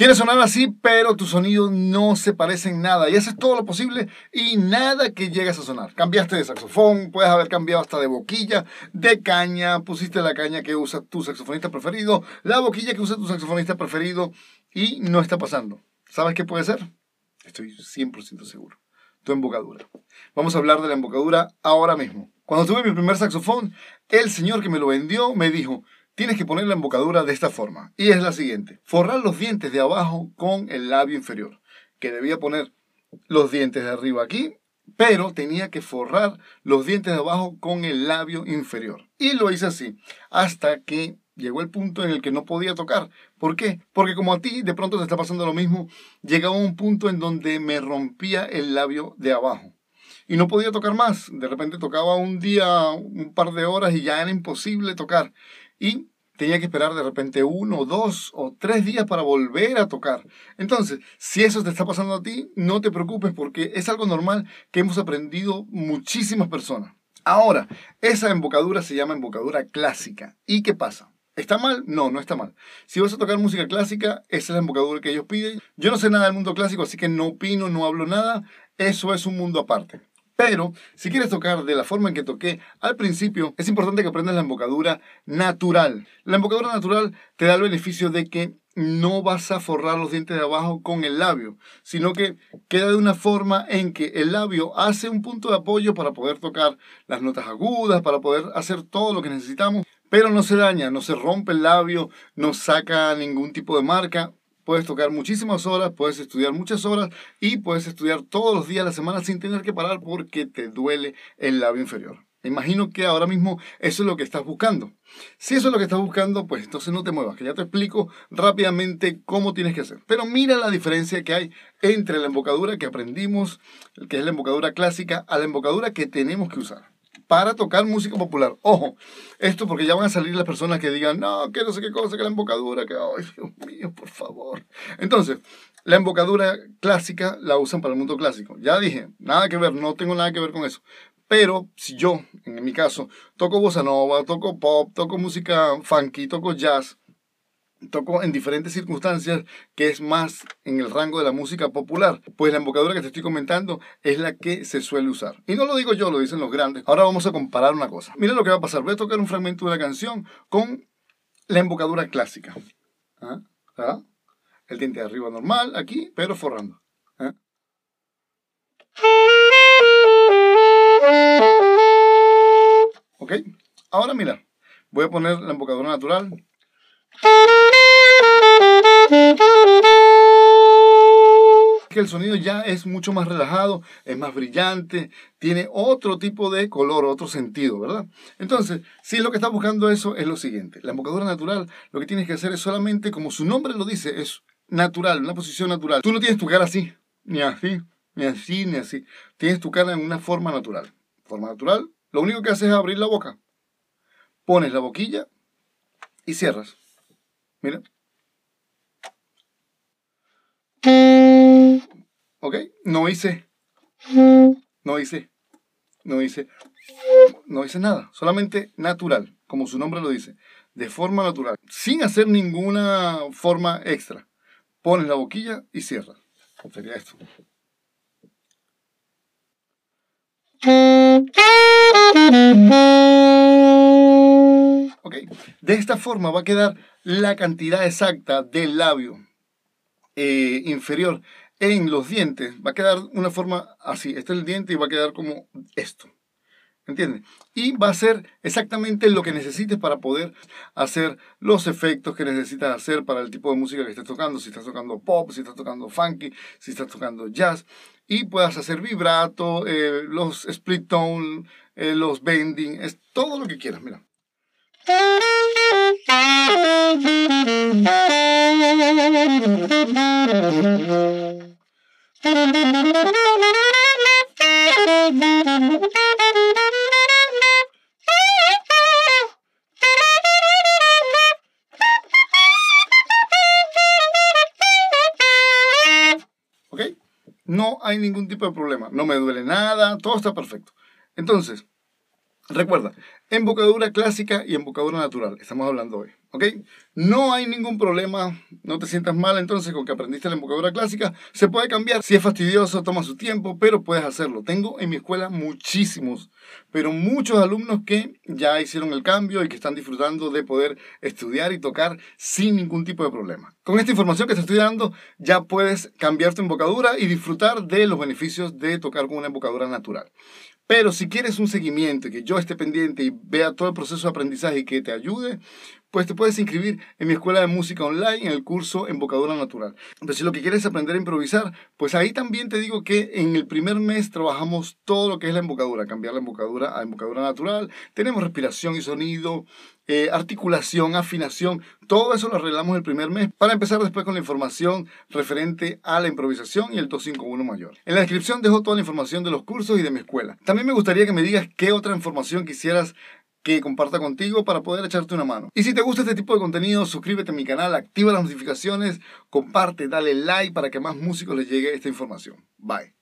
Quieres sonar así, pero tu sonido no se parece en nada y haces todo lo posible y nada que llegues a sonar. Cambiaste de saxofón, puedes haber cambiado hasta de boquilla, de caña, pusiste la caña que usa tu saxofonista preferido, la boquilla que usa tu saxofonista preferido y no está pasando. ¿Sabes qué puede ser? Estoy 100% seguro. Tu embocadura. Vamos a hablar de la embocadura ahora mismo. Cuando tuve mi primer saxofón, el señor que me lo vendió me dijo, tienes que poner la embocadura de esta forma. Y es la siguiente. Forrar los dientes de abajo con el labio inferior. Que debía poner los dientes de arriba aquí, pero tenía que forrar los dientes de abajo con el labio inferior. Y lo hice así, hasta que llegó el punto en el que no podía tocar. ¿Por qué? Porque como a ti de pronto te está pasando lo mismo, llegaba un punto en donde me rompía el labio de abajo. Y no podía tocar más. De repente tocaba un día, un par de horas y ya era imposible tocar. Y tenía que esperar de repente uno, dos o tres días para volver a tocar. Entonces, si eso te está pasando a ti, no te preocupes porque es algo normal que hemos aprendido muchísimas personas. Ahora, esa embocadura se llama embocadura clásica. ¿Y qué pasa? ¿Está mal? No, no está mal. Si vas a tocar música clásica, esa es la embocadura que ellos piden. Yo no sé nada del mundo clásico, así que no opino, no hablo nada. Eso es un mundo aparte. Pero si quieres tocar de la forma en que toqué al principio, es importante que aprendas la embocadura natural. La embocadura natural te da el beneficio de que no vas a forrar los dientes de abajo con el labio, sino que queda de una forma en que el labio hace un punto de apoyo para poder tocar las notas agudas, para poder hacer todo lo que necesitamos, pero no se daña, no se rompe el labio, no saca ningún tipo de marca, puedes tocar muchísimas horas, puedes estudiar muchas horas y puedes estudiar todos los días de la semana sin tener que parar porque te duele el labio inferior. Imagino que ahora mismo eso es lo que estás buscando. Si eso es lo que estás buscando, pues entonces no te muevas, que ya te explico rápidamente cómo tienes que hacer. Pero mira la diferencia que hay entre la embocadura que aprendimos, que es la embocadura clásica, a la embocadura que tenemos que usar para tocar música popular. Ojo, esto porque ya van a salir las personas que digan, no, que no sé qué cosa, que la embocadura, que, ay, Dios mío, por favor. Entonces, la embocadura clásica la usan para el mundo clásico. Ya dije, nada que ver, no tengo nada que ver con eso. Pero si yo, en mi caso, toco bossa nova, toco pop, toco música funky, toco jazz, toco en diferentes circunstancias que es más en el rango de la música popular, pues la embocadura que te estoy comentando es la que se suele usar. Y no lo digo yo, lo dicen los grandes. Ahora vamos a comparar una cosa. Mira lo que va a pasar. Voy a tocar un fragmento de la canción con la embocadura clásica. ¿Ah? ¿Ah? El diente de arriba normal, aquí, pero forrando. ¿Ah? ¿Ok? Ahora mira, voy a poner la embocadura natural que el sonido ya es mucho más relajado, es más brillante, tiene otro tipo de color, otro sentido, ¿verdad? Entonces, si lo que estás buscando eso es lo siguiente, la embocadura natural, lo que tienes que hacer es solamente, como su nombre lo dice, es natural, una posición natural. Tú no tienes tu cara así, ni así, ni así, ni así. Tienes tu cara en una forma natural. Forma natural, lo único que haces es abrir la boca. Pones la boquilla y cierras. Mira. ¿Ok? No hice. No hice. No hice. No hice nada. Solamente natural, como su nombre lo dice. De forma natural. Sin hacer ninguna forma extra. Pones la boquilla y cierras. Sería esto. ¿Ok? De esta forma va a quedar la cantidad exacta del labio eh, inferior en los dientes. Va a quedar una forma así. Este es el diente y va a quedar como esto. ¿Entiendes? Y va a ser exactamente lo que necesites para poder hacer los efectos que necesitas hacer para el tipo de música que estés tocando. Si estás tocando pop, si estás tocando funky, si estás tocando jazz. Y puedas hacer vibrato, eh, los split tone, eh, los bending, es todo lo que quieras. Mira. ¿Ok? No hay ningún tipo de problema. No me duele nada, todo está perfecto. Entonces, Recuerda, embocadura clásica y embocadura natural. Estamos hablando hoy. ¿Ok? No hay ningún problema, no te sientas mal entonces con que aprendiste la embocadura clásica. Se puede cambiar, si es fastidioso, toma su tiempo, pero puedes hacerlo. Tengo en mi escuela muchísimos, pero muchos alumnos que ya hicieron el cambio y que están disfrutando de poder estudiar y tocar sin ningún tipo de problema. Con esta información que te estoy dando, ya puedes cambiar tu embocadura y disfrutar de los beneficios de tocar con una embocadura natural. Pero si quieres un seguimiento y que yo esté pendiente y vea todo el proceso de aprendizaje y que te ayude, pues te puedes inscribir en mi escuela de música online en el curso Embocadura Natural. Pero si lo que quieres es aprender a improvisar, pues ahí también te digo que en el primer mes trabajamos todo lo que es la embocadura, cambiar la embocadura a embocadura natural. Tenemos respiración y sonido, eh, articulación, afinación, todo eso lo arreglamos el primer mes para empezar después con la información referente a la improvisación y el 251 mayor. En la descripción dejo toda la información de los cursos y de mi escuela. También me gustaría que me digas qué otra información quisieras que comparta contigo para poder echarte una mano. Y si te gusta este tipo de contenido, suscríbete a mi canal, activa las notificaciones, comparte, dale like para que más músicos les llegue esta información. Bye.